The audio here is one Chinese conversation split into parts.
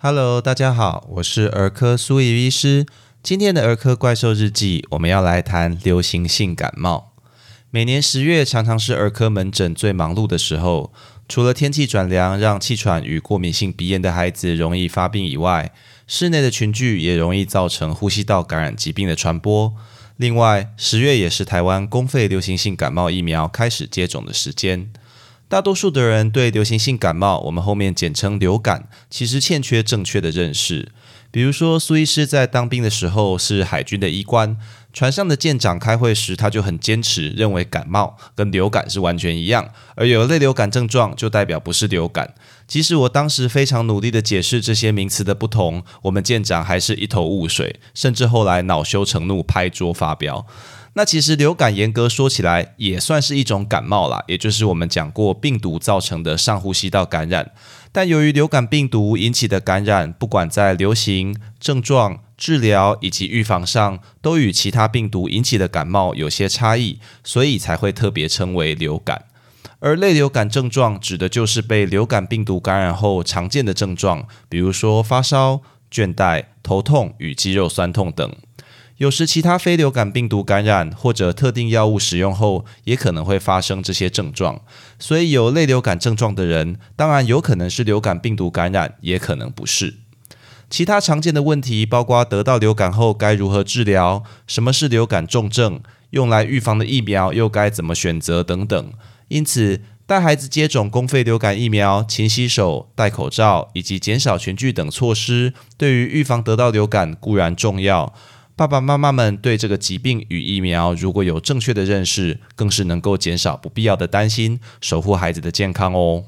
Hello，大家好，我是儿科苏怡医师。今天的儿科怪兽日记，我们要来谈流行性感冒。每年十月常常是儿科门诊最忙碌的时候，除了天气转凉，让气喘与过敏性鼻炎的孩子容易发病以外，室内的群聚也容易造成呼吸道感染疾病的传播。另外，十月也是台湾公费流行性感冒疫苗开始接种的时间。大多数的人对流行性感冒，我们后面简称流感，其实欠缺正确的认识。比如说，苏医师在当兵的时候是海军的医官，船上的舰长开会时，他就很坚持，认为感冒跟流感是完全一样，而有类流感症状就代表不是流感。即使我当时非常努力的解释这些名词的不同，我们舰长还是一头雾水，甚至后来恼羞成怒，拍桌发飙。那其实流感严格说起来也算是一种感冒啦，也就是我们讲过病毒造成的上呼吸道感染。但由于流感病毒引起的感染，不管在流行、症状、治疗以及预防上，都与其他病毒引起的感冒有些差异，所以才会特别称为流感。而类流感症状指的就是被流感病毒感染后常见的症状，比如说发烧、倦怠、头痛与肌肉酸痛等。有时其他非流感病毒感染或者特定药物使用后，也可能会发生这些症状。所以有类流感症状的人，当然有可能是流感病毒感染，也可能不是。其他常见的问题包括得到流感后该如何治疗、什么是流感重症、用来预防的疫苗又该怎么选择等等。因此，带孩子接种公费流感疫苗、勤洗手、戴口罩以及减少群聚等措施，对于预防得到流感固然重要。爸爸妈妈们对这个疾病与疫苗如果有正确的认识，更是能够减少不必要的担心，守护孩子的健康哦。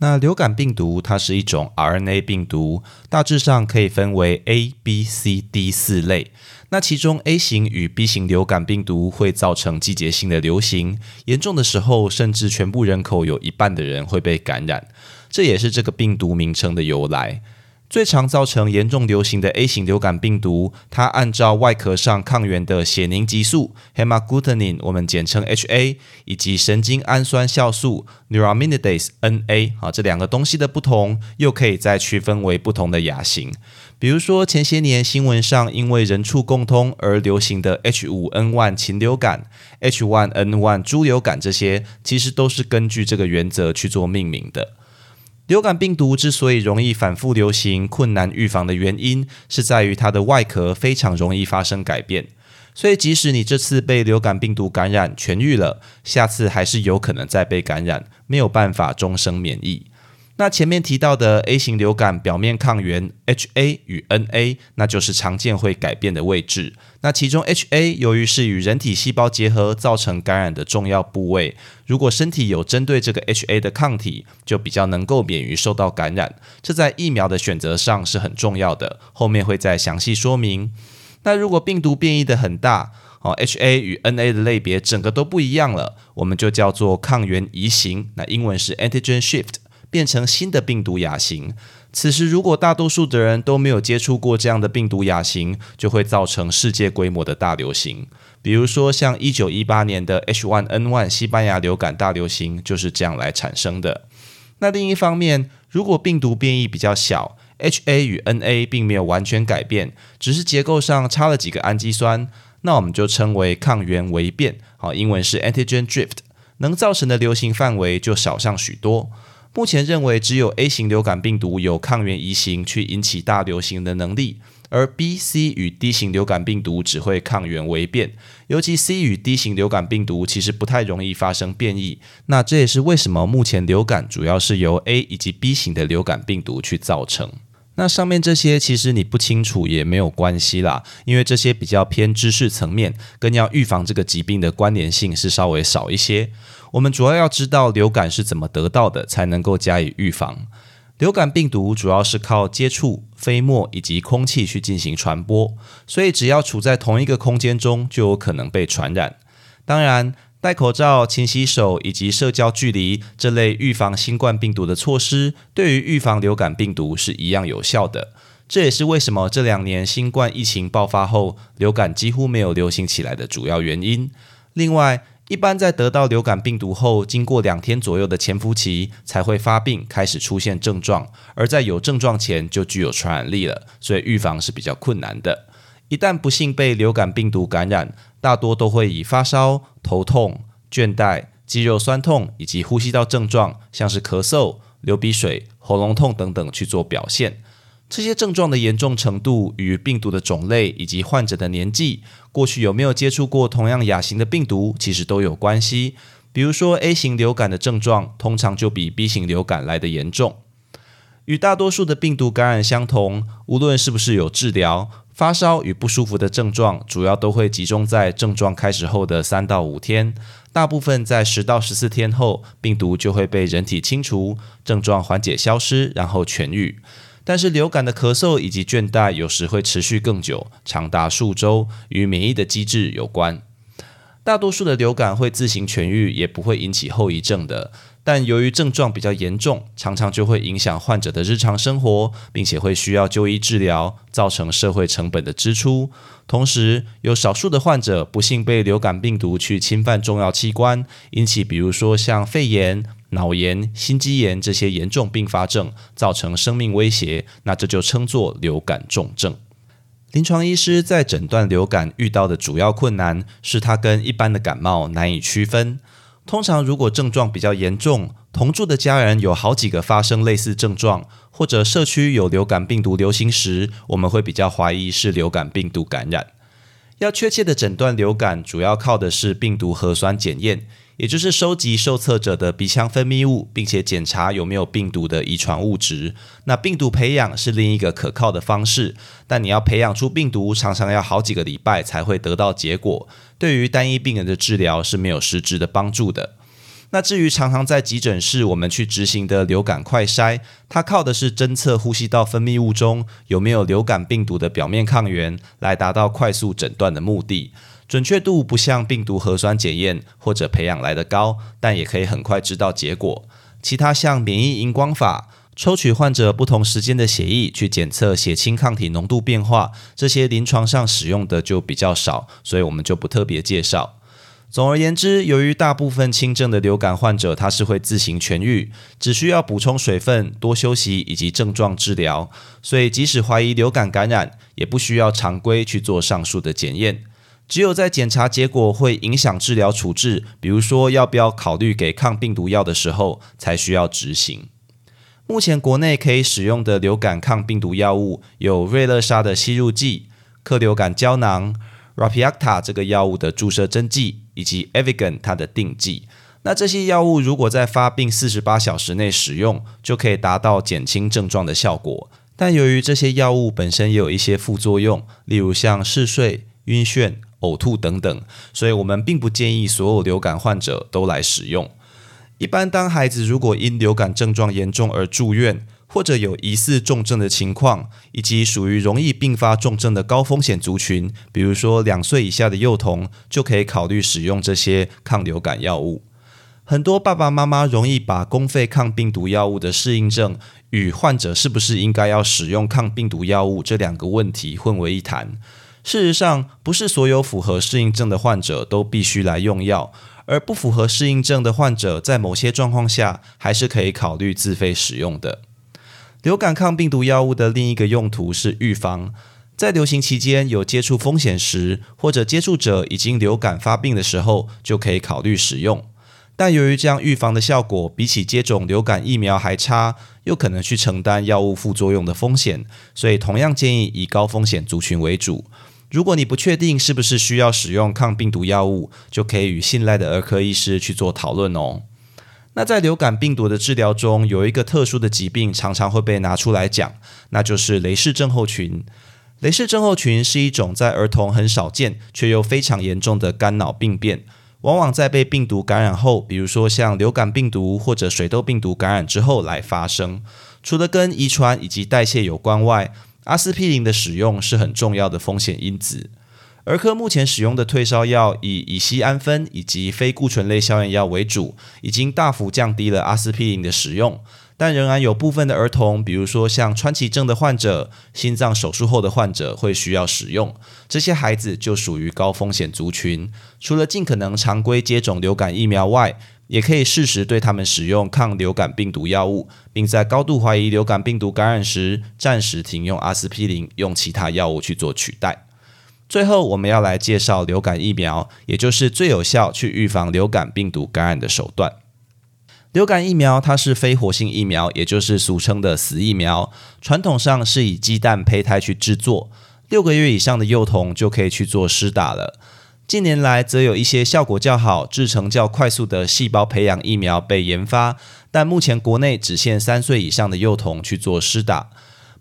那流感病毒它是一种 RNA 病毒，大致上可以分为 A、B、C、D 四类。那其中 A 型与 B 型流感病毒会造成季节性的流行，严重的时候甚至全部人口有一半的人会被感染，这也是这个病毒名称的由来。最常造成严重流行的 A 型流感病毒，它按照外壳上抗原的血凝激素 （hemagglutinin），我们简称 HA，以及神经氨酸酵素 （neuraminidase，NA） 啊，这两个东西的不同，又可以再区分为不同的亚型。比如说前些年新闻上因为人畜共通而流行的 H5N1 禽流感、H1N1 猪流感，这些其实都是根据这个原则去做命名的。流感病毒之所以容易反复流行、困难预防的原因，是在于它的外壳非常容易发生改变。所以，即使你这次被流感病毒感染痊愈了，下次还是有可能再被感染，没有办法终生免疫。那前面提到的 A 型流感表面抗原 HA 与 NA，那就是常见会改变的位置。那其中 HA 由于是与人体细胞结合造成感染的重要部位，如果身体有针对这个 HA 的抗体，就比较能够免于受到感染。这在疫苗的选择上是很重要的，后面会再详细说明。那如果病毒变异的很大，哦，HA 与 NA 的类别整个都不一样了，我们就叫做抗原移行。那英文是 antigen shift。变成新的病毒亚型，此时如果大多数的人都没有接触过这样的病毒亚型，就会造成世界规模的大流行。比如说，像一九一八年的 H1N1 西班牙流感大流行就是这样来产生的。那另一方面，如果病毒变异比较小，HA 与 NA 并没有完全改变，只是结构上差了几个氨基酸，那我们就称为抗原微变，好，英文是 antigen drift，能造成的流行范围就少上许多。目前认为只有 A 型流感病毒有抗原移行去引起大流行的能力，而 B、C 与 D 型流感病毒只会抗原微变，尤其 C 与 D 型流感病毒其实不太容易发生变异。那这也是为什么目前流感主要是由 A 以及 B 型的流感病毒去造成。那上面这些其实你不清楚也没有关系啦，因为这些比较偏知识层面，跟要预防这个疾病的关联性是稍微少一些。我们主要要知道流感是怎么得到的，才能够加以预防。流感病毒主要是靠接触飞沫以及空气去进行传播，所以只要处在同一个空间中，就有可能被传染。当然，戴口罩、勤洗手以及社交距离这类预防新冠病毒的措施，对于预防流感病毒是一样有效的。这也是为什么这两年新冠疫情爆发后，流感几乎没有流行起来的主要原因。另外，一般在得到流感病毒后，经过两天左右的潜伏期才会发病，开始出现症状。而在有症状前就具有传染力了，所以预防是比较困难的。一旦不幸被流感病毒感染，大多都会以发烧、头痛、倦怠、肌肉酸痛以及呼吸道症状，像是咳嗽、流鼻水、喉咙痛等等去做表现。这些症状的严重程度与病毒的种类以及患者的年纪、过去有没有接触过同样亚型的病毒，其实都有关系。比如说 A 型流感的症状，通常就比 B 型流感来的严重。与大多数的病毒感染相同，无论是不是有治疗，发烧与不舒服的症状，主要都会集中在症状开始后的三到五天。大部分在十到十四天后，病毒就会被人体清除，症状缓解消失，然后痊愈。但是流感的咳嗽以及倦怠有时会持续更久，长达数周，与免疫的机制有关。大多数的流感会自行痊愈，也不会引起后遗症的。但由于症状比较严重，常常就会影响患者的日常生活，并且会需要就医治疗，造成社会成本的支出。同时，有少数的患者不幸被流感病毒去侵犯重要器官，引起比如说像肺炎。脑炎、心肌炎这些严重并发症造成生命威胁，那这就称作流感重症。临床医师在诊断流感遇到的主要困难是，它跟一般的感冒难以区分。通常，如果症状比较严重，同住的家人有好几个发生类似症状，或者社区有流感病毒流行时，我们会比较怀疑是流感病毒感染。要确切的诊断流感，主要靠的是病毒核酸检验。也就是收集受测者的鼻腔分泌物，并且检查有没有病毒的遗传物质。那病毒培养是另一个可靠的方式，但你要培养出病毒，常常要好几个礼拜才会得到结果。对于单一病人的治疗是没有实质的帮助的。那至于常常在急诊室我们去执行的流感快筛，它靠的是侦测呼吸道分泌物中有没有流感病毒的表面抗原，来达到快速诊断的目的。准确度不像病毒核酸检验或者培养来的高，但也可以很快知道结果。其他像免疫荧光法、抽取患者不同时间的血液去检测血清抗体浓度变化，这些临床上使用的就比较少，所以我们就不特别介绍。总而言之，由于大部分轻症的流感患者他是会自行痊愈，只需要补充水分、多休息以及症状治疗，所以即使怀疑流感感染，也不需要常规去做上述的检验。只有在检查结果会影响治疗处置，比如说要不要考虑给抗病毒药的时候，才需要执行。目前国内可以使用的流感抗病毒药物有瑞乐沙的吸入剂、克流感胶囊、Rapiacta 这个药物的注射针剂，以及 Evigan 它的定剂。那这些药物如果在发病四十八小时内使用，就可以达到减轻症状的效果。但由于这些药物本身也有一些副作用，例如像嗜睡、晕眩。呕吐等等，所以我们并不建议所有流感患者都来使用。一般，当孩子如果因流感症状严重而住院，或者有疑似重症的情况，以及属于容易并发重症的高风险族群，比如说两岁以下的幼童，就可以考虑使用这些抗流感药物。很多爸爸妈妈容易把公费抗病毒药物的适应症与患者是不是应该要使用抗病毒药物这两个问题混为一谈。事实上，不是所有符合适应症的患者都必须来用药，而不符合适应症的患者，在某些状况下还是可以考虑自费使用的。流感抗病毒药物的另一个用途是预防，在流行期间有接触风险时，或者接触者已经流感发病的时候，就可以考虑使用。但由于这样预防的效果比起接种流感疫苗还差，又可能去承担药物副作用的风险，所以同样建议以高风险族群为主。如果你不确定是不是需要使用抗病毒药物，就可以与信赖的儿科医师去做讨论哦。那在流感病毒的治疗中，有一个特殊的疾病常常会被拿出来讲，那就是雷氏症候群。雷氏症候群是一种在儿童很少见却又非常严重的肝脑病变，往往在被病毒感染后，比如说像流感病毒或者水痘病毒感染之后来发生。除了跟遗传以及代谢有关外，阿司匹林的使用是很重要的风险因子。儿科目前使用的退烧药以乙酰氨酚以及非固醇类消炎药为主，已经大幅降低了阿司匹林的使用。但仍然有部分的儿童，比如说像川崎症的患者、心脏手术后的患者，会需要使用。这些孩子就属于高风险族群。除了尽可能常规接种流感疫苗外，也可以适时对他们使用抗流感病毒药物，并在高度怀疑流感病毒感染时，暂时停用阿司匹林，用其他药物去做取代。最后，我们要来介绍流感疫苗，也就是最有效去预防流感病毒感染的手段。流感疫苗它是非活性疫苗，也就是俗称的死疫苗。传统上是以鸡蛋胚胎去制作，六个月以上的幼童就可以去做施打了。近年来，则有一些效果较好、制成较快速的细胞培养疫苗被研发，但目前国内只限三岁以上的幼童去做施打。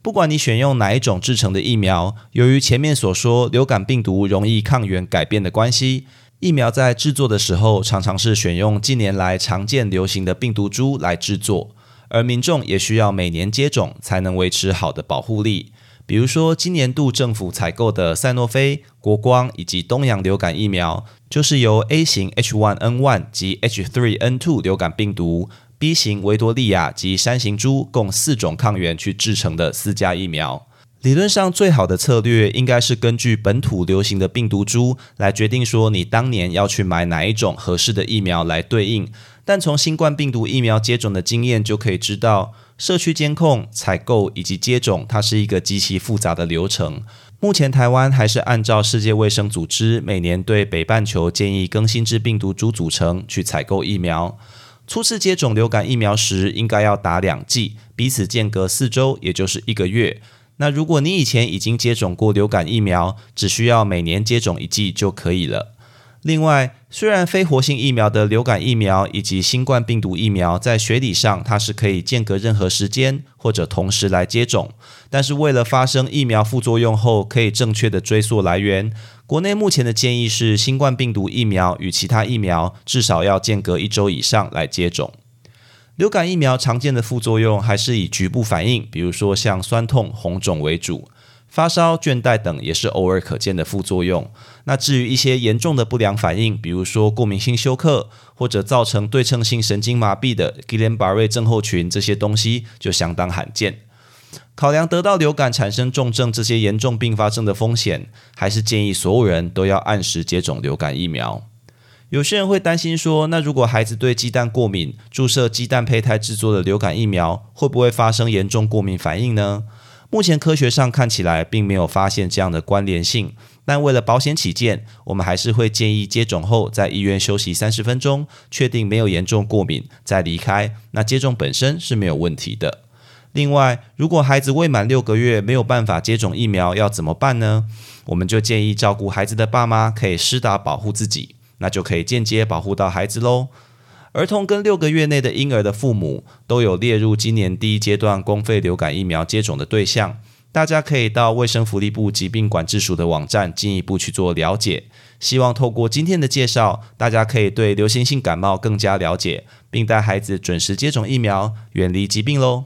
不管你选用哪一种制成的疫苗，由于前面所说流感病毒容易抗原改变的关系，疫苗在制作的时候常常是选用近年来常见流行的病毒株来制作，而民众也需要每年接种才能维持好的保护力。比如说，今年度政府采购的赛诺菲、国光以及东洋流感疫苗，就是由 A 型 H1N1 及 H3N2 流感病毒、B 型维多利亚及山形猪共四种抗原去制成的四价疫苗。理论上，最好的策略应该是根据本土流行的病毒株来决定说你当年要去买哪一种合适的疫苗来对应。但从新冠病毒疫苗接种的经验就可以知道。社区监控、采购以及接种，它是一个极其复杂的流程。目前台湾还是按照世界卫生组织每年对北半球建议更新之病毒株组成去采购疫苗。初次接种流感疫苗时，应该要打两剂，彼此间隔四周，也就是一个月。那如果你以前已经接种过流感疫苗，只需要每年接种一剂就可以了。另外，虽然非活性疫苗的流感疫苗以及新冠病毒疫苗在学理上它是可以间隔任何时间或者同时来接种，但是为了发生疫苗副作用后可以正确的追溯来源，国内目前的建议是新冠病毒疫苗与其他疫苗至少要间隔一周以上来接种。流感疫苗常见的副作用还是以局部反应，比如说像酸痛、红肿为主。发烧、倦怠等也是偶尔可见的副作用。那至于一些严重的不良反应，比如说过敏性休克或者造成对称性神经麻痹的吉连巴瑞症候群，这些东西就相当罕见。考量得到流感产生重症这些严重并发症的风险，还是建议所有人都要按时接种流感疫苗。有些人会担心说，那如果孩子对鸡蛋过敏，注射鸡蛋胚胎制作的流感疫苗，会不会发生严重过敏反应呢？目前科学上看起来并没有发现这样的关联性，但为了保险起见，我们还是会建议接种后在医院休息三十分钟，确定没有严重过敏再离开。那接种本身是没有问题的。另外，如果孩子未满六个月没有办法接种疫苗，要怎么办呢？我们就建议照顾孩子的爸妈可以施打保护自己，那就可以间接保护到孩子喽。儿童跟六个月内的婴儿的父母都有列入今年第一阶段公费流感疫苗接种的对象，大家可以到卫生福利部疾病管制署的网站进一步去做了解。希望透过今天的介绍，大家可以对流行性感冒更加了解，并带孩子准时接种疫苗，远离疾病喽。